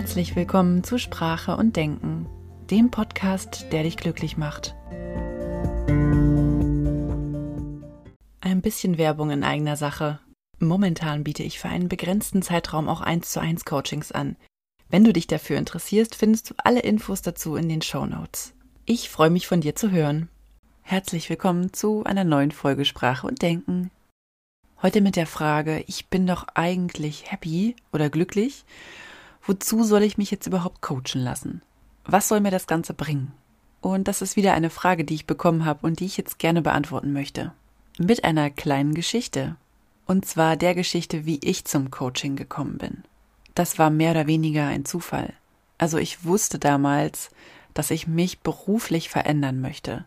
Herzlich willkommen zu Sprache und Denken, dem Podcast, der dich glücklich macht. Ein bisschen Werbung in eigener Sache. Momentan biete ich für einen begrenzten Zeitraum auch 1 zu 1 Coachings an. Wenn du dich dafür interessierst, findest du alle Infos dazu in den Show Notes. Ich freue mich von dir zu hören. Herzlich willkommen zu einer neuen Folge Sprache und Denken. Heute mit der Frage, ich bin doch eigentlich happy oder glücklich. Wozu soll ich mich jetzt überhaupt coachen lassen? Was soll mir das Ganze bringen? Und das ist wieder eine Frage, die ich bekommen habe und die ich jetzt gerne beantworten möchte. Mit einer kleinen Geschichte. Und zwar der Geschichte, wie ich zum Coaching gekommen bin. Das war mehr oder weniger ein Zufall. Also ich wusste damals, dass ich mich beruflich verändern möchte,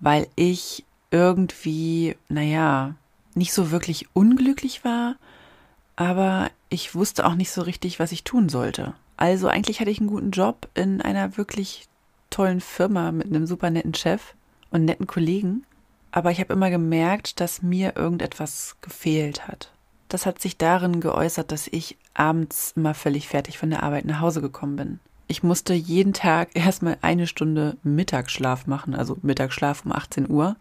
weil ich irgendwie, naja, nicht so wirklich unglücklich war, aber ich wusste auch nicht so richtig, was ich tun sollte. Also eigentlich hatte ich einen guten Job in einer wirklich tollen Firma mit einem super netten Chef und netten Kollegen, aber ich habe immer gemerkt, dass mir irgendetwas gefehlt hat. Das hat sich darin geäußert, dass ich abends immer völlig fertig von der Arbeit nach Hause gekommen bin. Ich musste jeden Tag erstmal eine Stunde Mittagsschlaf machen, also Mittagsschlaf um 18 Uhr,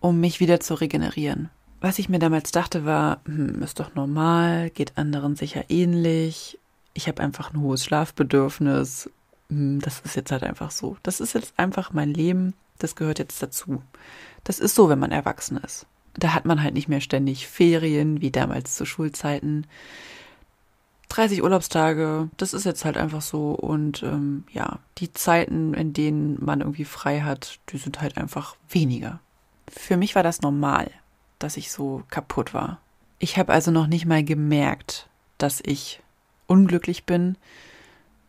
um mich wieder zu regenerieren. Was ich mir damals dachte war, hm, ist doch normal, geht anderen sicher ähnlich. Ich habe einfach ein hohes Schlafbedürfnis. Hm, das ist jetzt halt einfach so. Das ist jetzt einfach mein Leben. Das gehört jetzt dazu. Das ist so, wenn man erwachsen ist. Da hat man halt nicht mehr ständig Ferien, wie damals zu Schulzeiten. 30 Urlaubstage, das ist jetzt halt einfach so. Und ähm, ja, die Zeiten, in denen man irgendwie frei hat, die sind halt einfach weniger. Für mich war das normal dass ich so kaputt war. Ich habe also noch nicht mal gemerkt, dass ich unglücklich bin,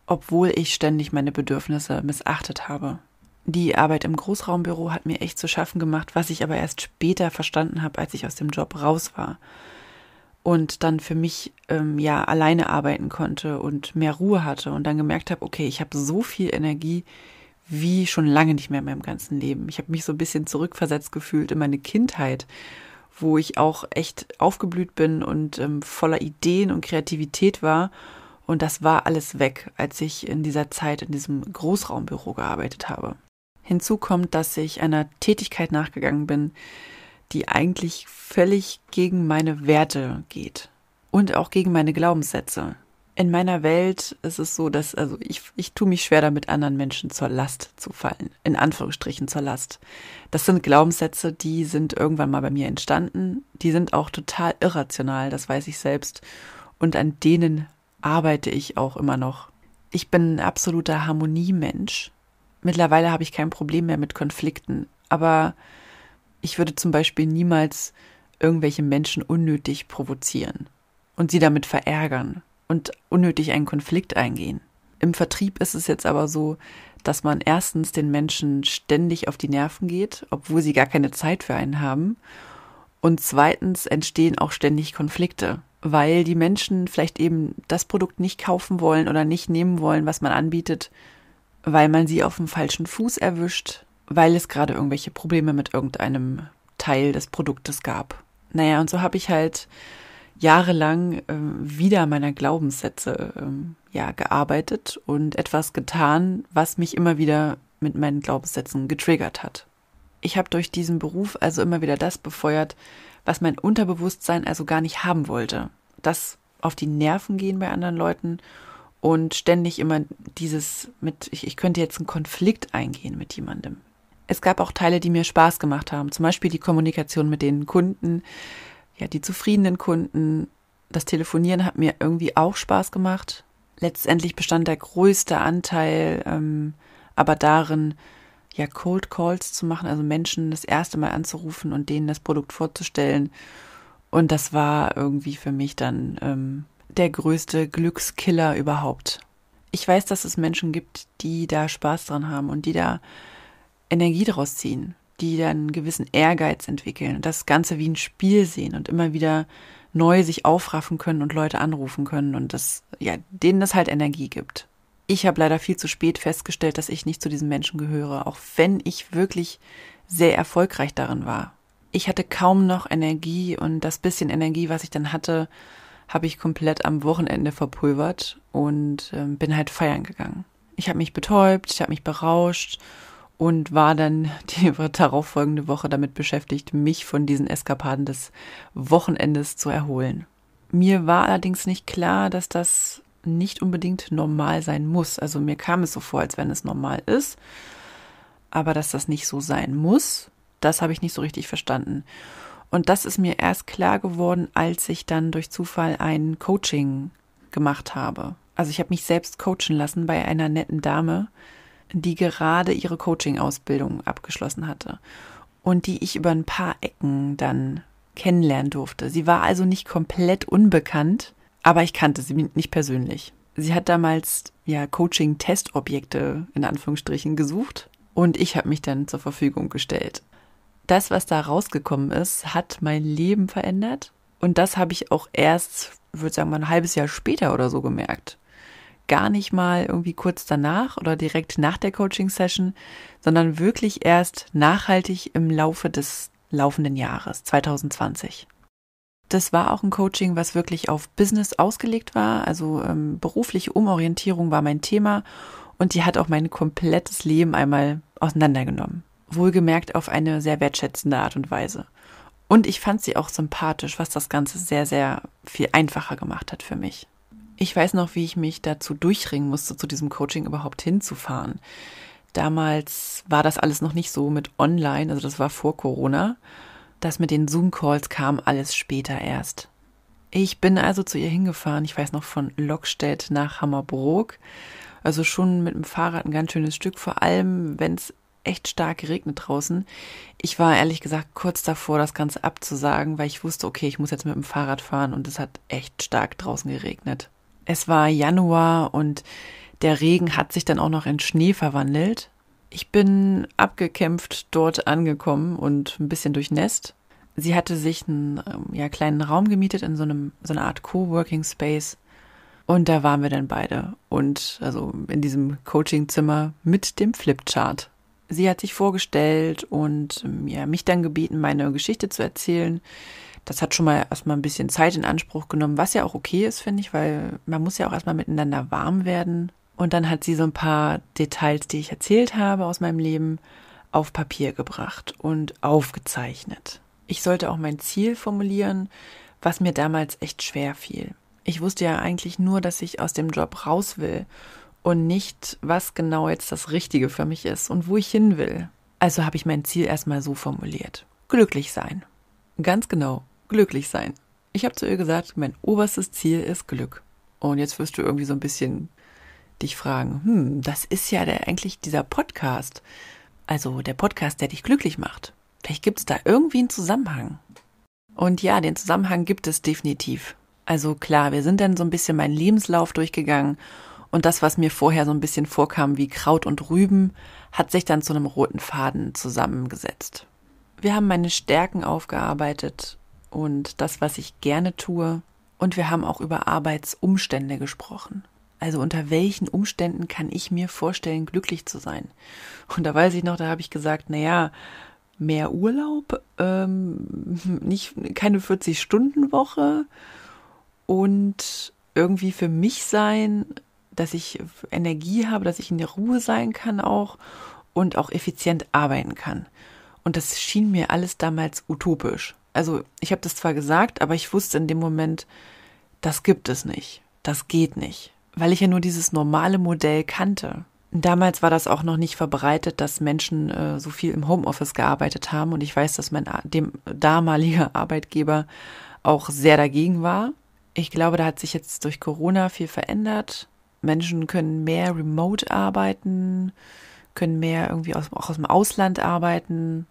obwohl ich ständig meine Bedürfnisse missachtet habe. Die Arbeit im Großraumbüro hat mir echt zu schaffen gemacht, was ich aber erst später verstanden habe, als ich aus dem Job raus war und dann für mich ähm, ja alleine arbeiten konnte und mehr Ruhe hatte und dann gemerkt habe, okay, ich habe so viel Energie wie schon lange nicht mehr in meinem ganzen Leben. Ich habe mich so ein bisschen zurückversetzt gefühlt in meine Kindheit wo ich auch echt aufgeblüht bin und ähm, voller Ideen und Kreativität war. Und das war alles weg, als ich in dieser Zeit in diesem Großraumbüro gearbeitet habe. Hinzu kommt, dass ich einer Tätigkeit nachgegangen bin, die eigentlich völlig gegen meine Werte geht und auch gegen meine Glaubenssätze in meiner Welt ist es so, dass, also ich, ich tue mich schwer damit, anderen Menschen zur Last zu fallen. In Anführungsstrichen zur Last. Das sind Glaubenssätze, die sind irgendwann mal bei mir entstanden. Die sind auch total irrational, das weiß ich selbst. Und an denen arbeite ich auch immer noch. Ich bin ein absoluter Harmoniemensch. Mittlerweile habe ich kein Problem mehr mit Konflikten. Aber ich würde zum Beispiel niemals irgendwelche Menschen unnötig provozieren und sie damit verärgern und unnötig einen Konflikt eingehen. Im Vertrieb ist es jetzt aber so, dass man erstens den Menschen ständig auf die Nerven geht, obwohl sie gar keine Zeit für einen haben. Und zweitens entstehen auch ständig Konflikte, weil die Menschen vielleicht eben das Produkt nicht kaufen wollen oder nicht nehmen wollen, was man anbietet, weil man sie auf dem falschen Fuß erwischt, weil es gerade irgendwelche Probleme mit irgendeinem Teil des Produktes gab. Naja, und so habe ich halt jahrelang äh, wieder meiner Glaubenssätze äh, ja gearbeitet und etwas getan, was mich immer wieder mit meinen Glaubenssätzen getriggert hat. Ich habe durch diesen Beruf also immer wieder das befeuert, was mein Unterbewusstsein also gar nicht haben wollte. Das auf die Nerven gehen bei anderen Leuten und ständig immer dieses mit, ich, ich könnte jetzt einen Konflikt eingehen mit jemandem. Es gab auch Teile, die mir Spaß gemacht haben, zum Beispiel die Kommunikation mit den Kunden, ja, die zufriedenen Kunden. Das Telefonieren hat mir irgendwie auch Spaß gemacht. Letztendlich bestand der größte Anteil ähm, aber darin, ja, Cold Calls zu machen, also Menschen das erste Mal anzurufen und denen das Produkt vorzustellen. Und das war irgendwie für mich dann ähm, der größte Glückskiller überhaupt. Ich weiß, dass es Menschen gibt, die da Spaß dran haben und die da Energie draus ziehen die dann einen gewissen Ehrgeiz entwickeln und das Ganze wie ein Spiel sehen und immer wieder neu sich aufraffen können und Leute anrufen können und das, ja, denen das halt Energie gibt. Ich habe leider viel zu spät festgestellt, dass ich nicht zu diesen Menschen gehöre, auch wenn ich wirklich sehr erfolgreich darin war. Ich hatte kaum noch Energie und das bisschen Energie, was ich dann hatte, habe ich komplett am Wochenende verpulvert und äh, bin halt feiern gegangen. Ich habe mich betäubt, ich habe mich berauscht und war dann die darauffolgende Woche damit beschäftigt, mich von diesen Eskapaden des Wochenendes zu erholen. Mir war allerdings nicht klar, dass das nicht unbedingt normal sein muss. Also mir kam es so vor, als wenn es normal ist, aber dass das nicht so sein muss, das habe ich nicht so richtig verstanden. Und das ist mir erst klar geworden, als ich dann durch Zufall ein Coaching gemacht habe. Also ich habe mich selbst coachen lassen bei einer netten Dame, die gerade ihre Coaching-Ausbildung abgeschlossen hatte und die ich über ein paar Ecken dann kennenlernen durfte. Sie war also nicht komplett unbekannt, aber ich kannte sie nicht persönlich. Sie hat damals ja Coaching-Testobjekte in Anführungsstrichen gesucht und ich habe mich dann zur Verfügung gestellt. Das, was da rausgekommen ist, hat mein Leben verändert und das habe ich auch erst, würde sagen mal ein halbes Jahr später oder so gemerkt gar nicht mal irgendwie kurz danach oder direkt nach der Coaching-Session, sondern wirklich erst nachhaltig im Laufe des laufenden Jahres 2020. Das war auch ein Coaching, was wirklich auf Business ausgelegt war. Also ähm, berufliche Umorientierung war mein Thema und die hat auch mein komplettes Leben einmal auseinandergenommen. Wohlgemerkt auf eine sehr wertschätzende Art und Weise. Und ich fand sie auch sympathisch, was das Ganze sehr, sehr viel einfacher gemacht hat für mich. Ich weiß noch, wie ich mich dazu durchringen musste, zu diesem Coaching überhaupt hinzufahren. Damals war das alles noch nicht so mit online, also das war vor Corona. Das mit den Zoom-Calls kam alles später erst. Ich bin also zu ihr hingefahren, ich weiß noch von Lockstedt nach Hammerbrook. Also schon mit dem Fahrrad ein ganz schönes Stück, vor allem wenn es echt stark geregnet draußen. Ich war ehrlich gesagt kurz davor, das Ganze abzusagen, weil ich wusste, okay, ich muss jetzt mit dem Fahrrad fahren und es hat echt stark draußen geregnet. Es war Januar und der Regen hat sich dann auch noch in Schnee verwandelt. Ich bin abgekämpft dort angekommen und ein bisschen durchnässt. Sie hatte sich einen ähm, ja, kleinen Raum gemietet in so einem so einer Art Coworking Space und da waren wir dann beide und also in diesem Coachingzimmer mit dem Flipchart. Sie hat sich vorgestellt und ähm, ja, mich dann gebeten, meine Geschichte zu erzählen. Das hat schon mal erstmal ein bisschen Zeit in Anspruch genommen, was ja auch okay ist, finde ich, weil man muss ja auch erstmal miteinander warm werden. Und dann hat sie so ein paar Details, die ich erzählt habe aus meinem Leben, auf Papier gebracht und aufgezeichnet. Ich sollte auch mein Ziel formulieren, was mir damals echt schwer fiel. Ich wusste ja eigentlich nur, dass ich aus dem Job raus will und nicht, was genau jetzt das Richtige für mich ist und wo ich hin will. Also habe ich mein Ziel erstmal so formuliert. Glücklich sein. Ganz genau glücklich sein. Ich habe zu ihr gesagt, mein oberstes Ziel ist Glück. Und jetzt wirst du irgendwie so ein bisschen dich fragen, hm, das ist ja der, eigentlich dieser Podcast. Also der Podcast, der dich glücklich macht. Vielleicht gibt es da irgendwie einen Zusammenhang. Und ja, den Zusammenhang gibt es definitiv. Also klar, wir sind dann so ein bisschen meinen Lebenslauf durchgegangen und das, was mir vorher so ein bisschen vorkam wie Kraut und Rüben, hat sich dann zu einem roten Faden zusammengesetzt. Wir haben meine Stärken aufgearbeitet und das, was ich gerne tue. Und wir haben auch über Arbeitsumstände gesprochen. Also unter welchen Umständen kann ich mir vorstellen, glücklich zu sein? Und da weiß ich noch, da habe ich gesagt, na ja, mehr Urlaub, ähm, nicht keine 40-Stunden-Woche und irgendwie für mich sein, dass ich Energie habe, dass ich in der Ruhe sein kann auch und auch effizient arbeiten kann. Und das schien mir alles damals utopisch also ich habe das zwar gesagt, aber ich wusste in dem Moment, das gibt es nicht. Das geht nicht. Weil ich ja nur dieses normale Modell kannte. Damals war das auch noch nicht verbreitet, dass Menschen äh, so viel im Homeoffice gearbeitet haben. Und ich weiß, dass mein dem damalige Arbeitgeber auch sehr dagegen war. Ich glaube, da hat sich jetzt durch Corona viel verändert. Menschen können mehr remote arbeiten, können mehr irgendwie aus, auch aus dem Ausland arbeiten.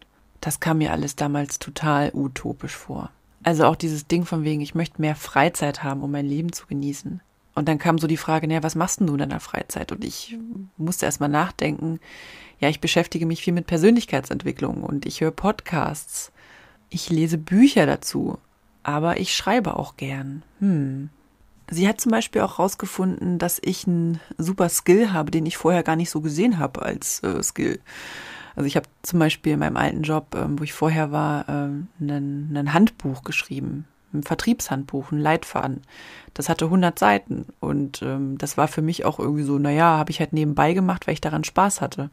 Das kam mir alles damals total utopisch vor. Also auch dieses Ding von wegen, ich möchte mehr Freizeit haben, um mein Leben zu genießen. Und dann kam so die Frage, naja, was machst denn du in deiner Freizeit? Und ich musste erstmal nachdenken. Ja, ich beschäftige mich viel mit Persönlichkeitsentwicklung und ich höre Podcasts. Ich lese Bücher dazu. Aber ich schreibe auch gern. Hm. Sie hat zum Beispiel auch herausgefunden, dass ich einen super Skill habe, den ich vorher gar nicht so gesehen habe als äh, Skill. Also ich habe zum Beispiel in meinem alten Job, ähm, wo ich vorher war, ähm, ein Handbuch geschrieben ein Vertriebshandbuch, ein Leitfaden. Das hatte 100 Seiten und ähm, das war für mich auch irgendwie so, naja, habe ich halt nebenbei gemacht, weil ich daran Spaß hatte.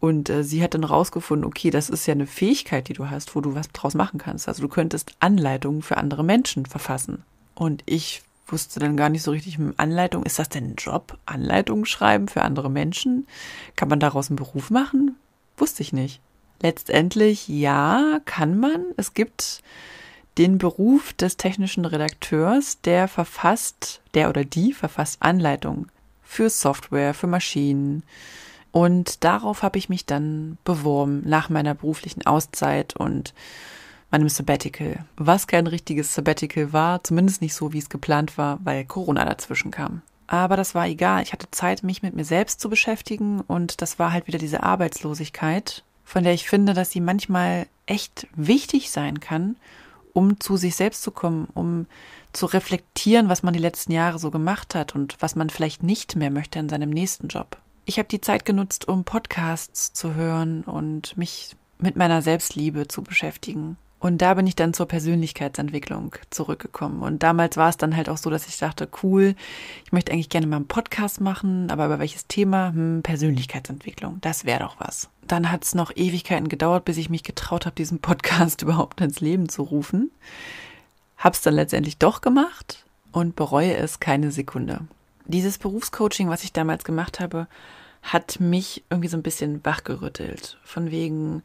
Und äh, sie hat dann rausgefunden, okay, das ist ja eine Fähigkeit, die du hast, wo du was draus machen kannst. Also du könntest Anleitungen für andere Menschen verfassen. Und ich wusste dann gar nicht so richtig, hm, Anleitung, ist das denn ein Job? Anleitungen schreiben für andere Menschen? Kann man daraus einen Beruf machen? Wusste ich nicht. Letztendlich ja, kann man. Es gibt den Beruf des technischen Redakteurs, der verfasst, der oder die verfasst Anleitungen für Software, für Maschinen, und darauf habe ich mich dann beworben nach meiner beruflichen Auszeit und meinem Sabbatical. Was kein richtiges Sabbatical war, zumindest nicht so, wie es geplant war, weil Corona dazwischen kam. Aber das war egal. Ich hatte Zeit, mich mit mir selbst zu beschäftigen und das war halt wieder diese Arbeitslosigkeit, von der ich finde, dass sie manchmal echt wichtig sein kann, um zu sich selbst zu kommen, um zu reflektieren, was man die letzten Jahre so gemacht hat und was man vielleicht nicht mehr möchte in seinem nächsten Job ich habe die Zeit genutzt, um Podcasts zu hören und mich mit meiner Selbstliebe zu beschäftigen. Und da bin ich dann zur Persönlichkeitsentwicklung zurückgekommen. Und damals war es dann halt auch so, dass ich dachte, cool, ich möchte eigentlich gerne mal einen Podcast machen, aber über welches Thema? Hm, Persönlichkeitsentwicklung, das wäre doch was. Dann hat es noch Ewigkeiten gedauert, bis ich mich getraut habe, diesen Podcast überhaupt ins Leben zu rufen. Hab's dann letztendlich doch gemacht und bereue es keine Sekunde. Dieses Berufscoaching, was ich damals gemacht habe, hat mich irgendwie so ein bisschen wachgerüttelt. Von wegen,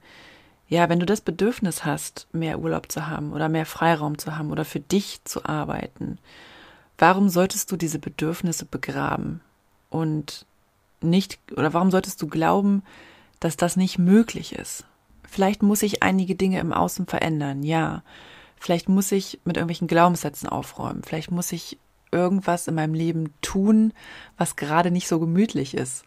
ja, wenn du das Bedürfnis hast, mehr Urlaub zu haben oder mehr Freiraum zu haben oder für dich zu arbeiten, warum solltest du diese Bedürfnisse begraben und nicht, oder warum solltest du glauben, dass das nicht möglich ist? Vielleicht muss ich einige Dinge im Außen verändern, ja. Vielleicht muss ich mit irgendwelchen Glaubenssätzen aufräumen. Vielleicht muss ich irgendwas in meinem Leben tun, was gerade nicht so gemütlich ist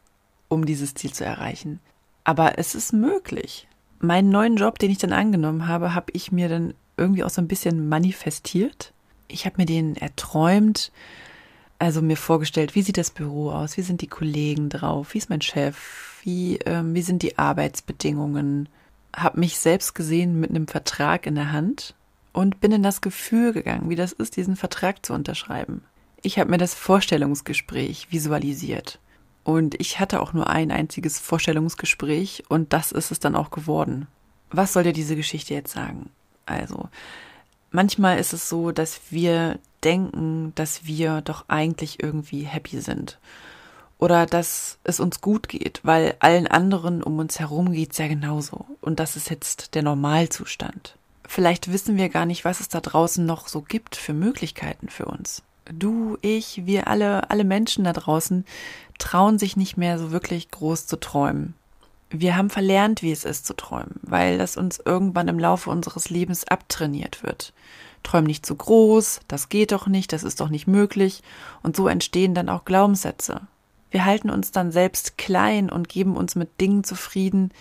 um dieses Ziel zu erreichen. Aber es ist möglich. Meinen neuen Job, den ich dann angenommen habe, habe ich mir dann irgendwie auch so ein bisschen manifestiert. Ich habe mir den erträumt, also mir vorgestellt, wie sieht das Büro aus, wie sind die Kollegen drauf, wie ist mein Chef, wie, ähm, wie sind die Arbeitsbedingungen, habe mich selbst gesehen mit einem Vertrag in der Hand und bin in das Gefühl gegangen, wie das ist, diesen Vertrag zu unterschreiben. Ich habe mir das Vorstellungsgespräch visualisiert. Und ich hatte auch nur ein einziges Vorstellungsgespräch und das ist es dann auch geworden. Was soll dir diese Geschichte jetzt sagen? Also, manchmal ist es so, dass wir denken, dass wir doch eigentlich irgendwie happy sind. Oder dass es uns gut geht, weil allen anderen um uns herum geht's ja genauso. Und das ist jetzt der Normalzustand. Vielleicht wissen wir gar nicht, was es da draußen noch so gibt für Möglichkeiten für uns du, ich, wir alle, alle Menschen da draußen trauen sich nicht mehr so wirklich groß zu träumen. Wir haben verlernt, wie es ist zu träumen, weil das uns irgendwann im Laufe unseres Lebens abtrainiert wird. Träum nicht zu groß, das geht doch nicht, das ist doch nicht möglich, und so entstehen dann auch Glaubenssätze. Wir halten uns dann selbst klein und geben uns mit Dingen zufrieden,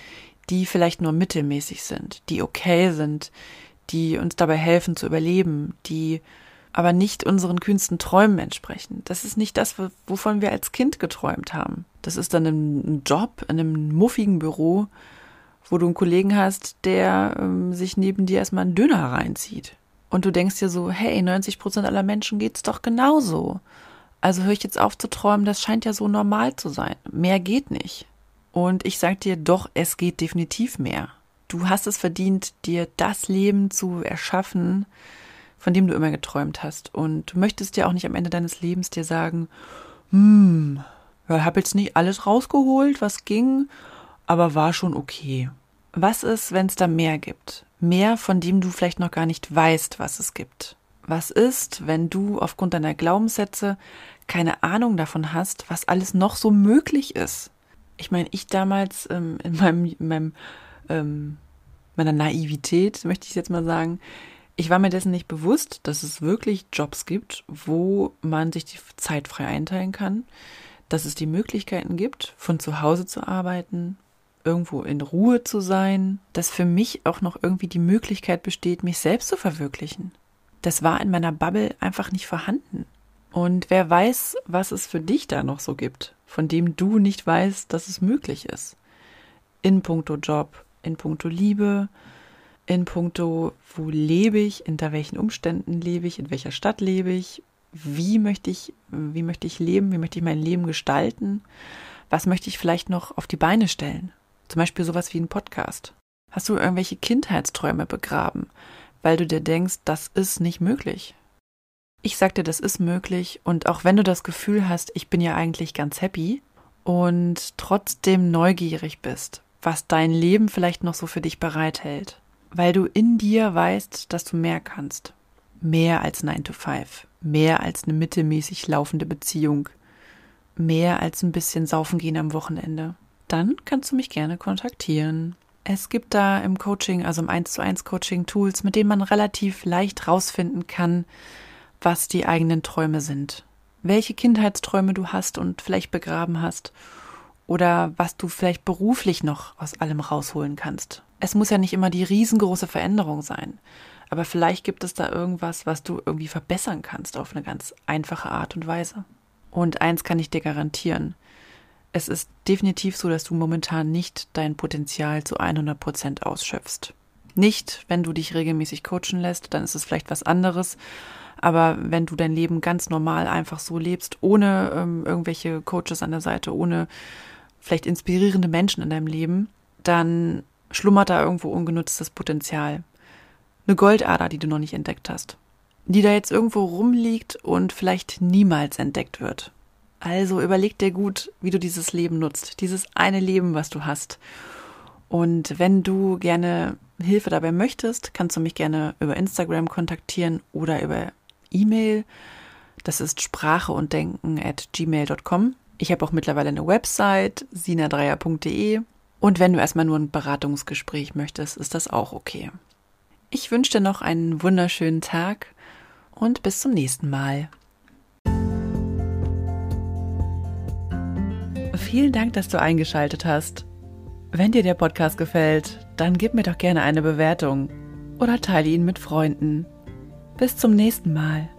die vielleicht nur mittelmäßig sind, die okay sind, die uns dabei helfen zu überleben, die aber nicht unseren kühnsten Träumen entsprechen. Das ist nicht das, wovon wir als Kind geträumt haben. Das ist dann ein Job in einem muffigen Büro, wo du einen Kollegen hast, der ähm, sich neben dir erstmal einen Döner reinzieht. Und du denkst dir so, hey, 90 Prozent aller Menschen geht's doch genauso. Also höre ich jetzt auf zu träumen, das scheint ja so normal zu sein. Mehr geht nicht. Und ich sag dir, doch, es geht definitiv mehr. Du hast es verdient, dir das Leben zu erschaffen, von dem du immer geträumt hast. Und du möchtest ja auch nicht am Ende deines Lebens dir sagen, hm, ich habe jetzt nicht alles rausgeholt, was ging, aber war schon okay. Was ist, wenn es da mehr gibt? Mehr, von dem du vielleicht noch gar nicht weißt, was es gibt. Was ist, wenn du aufgrund deiner Glaubenssätze keine Ahnung davon hast, was alles noch so möglich ist? Ich meine, ich damals ähm, in meinem, in meinem ähm, meiner Naivität, möchte ich jetzt mal sagen, ich war mir dessen nicht bewusst, dass es wirklich Jobs gibt, wo man sich die Zeit frei einteilen kann, dass es die Möglichkeiten gibt, von zu Hause zu arbeiten, irgendwo in Ruhe zu sein, dass für mich auch noch irgendwie die Möglichkeit besteht, mich selbst zu verwirklichen. Das war in meiner Bubble einfach nicht vorhanden. Und wer weiß, was es für dich da noch so gibt, von dem du nicht weißt, dass es möglich ist. In puncto Job, in puncto Liebe, in puncto, wo lebe ich, unter welchen Umständen lebe ich, in welcher Stadt lebe ich, wie möchte ich, wie möchte ich leben, wie möchte ich mein Leben gestalten, was möchte ich vielleicht noch auf die Beine stellen. Zum Beispiel sowas wie ein Podcast. Hast du irgendwelche Kindheitsträume begraben, weil du dir denkst, das ist nicht möglich? Ich sag dir, das ist möglich und auch wenn du das Gefühl hast, ich bin ja eigentlich ganz happy und trotzdem neugierig bist, was dein Leben vielleicht noch so für dich bereithält, weil du in dir weißt, dass du mehr kannst. Mehr als 9 to 5, mehr als eine mittelmäßig laufende Beziehung, mehr als ein bisschen saufen gehen am Wochenende. Dann kannst du mich gerne kontaktieren. Es gibt da im Coaching, also im 1 zu 1 Coaching Tools, mit denen man relativ leicht rausfinden kann, was die eigenen Träume sind. Welche Kindheitsträume du hast und vielleicht begraben hast. Oder was du vielleicht beruflich noch aus allem rausholen kannst. Es muss ja nicht immer die riesengroße Veränderung sein. Aber vielleicht gibt es da irgendwas, was du irgendwie verbessern kannst auf eine ganz einfache Art und Weise. Und eins kann ich dir garantieren. Es ist definitiv so, dass du momentan nicht dein Potenzial zu 100 Prozent ausschöpfst. Nicht, wenn du dich regelmäßig coachen lässt, dann ist es vielleicht was anderes. Aber wenn du dein Leben ganz normal einfach so lebst, ohne ähm, irgendwelche Coaches an der Seite, ohne vielleicht inspirierende Menschen in deinem Leben, dann schlummert da irgendwo ungenutztes Potenzial. Eine Goldader, die du noch nicht entdeckt hast. Die da jetzt irgendwo rumliegt und vielleicht niemals entdeckt wird. Also überleg dir gut, wie du dieses Leben nutzt. Dieses eine Leben, was du hast. Und wenn du gerne Hilfe dabei möchtest, kannst du mich gerne über Instagram kontaktieren oder über E-Mail. Das ist sprache und denken at gmail.com. Ich habe auch mittlerweile eine Website, sinadreier.de. Und wenn du erstmal nur ein Beratungsgespräch möchtest, ist das auch okay. Ich wünsche dir noch einen wunderschönen Tag und bis zum nächsten Mal. Vielen Dank, dass du eingeschaltet hast. Wenn dir der Podcast gefällt, dann gib mir doch gerne eine Bewertung oder teile ihn mit Freunden. Bis zum nächsten Mal.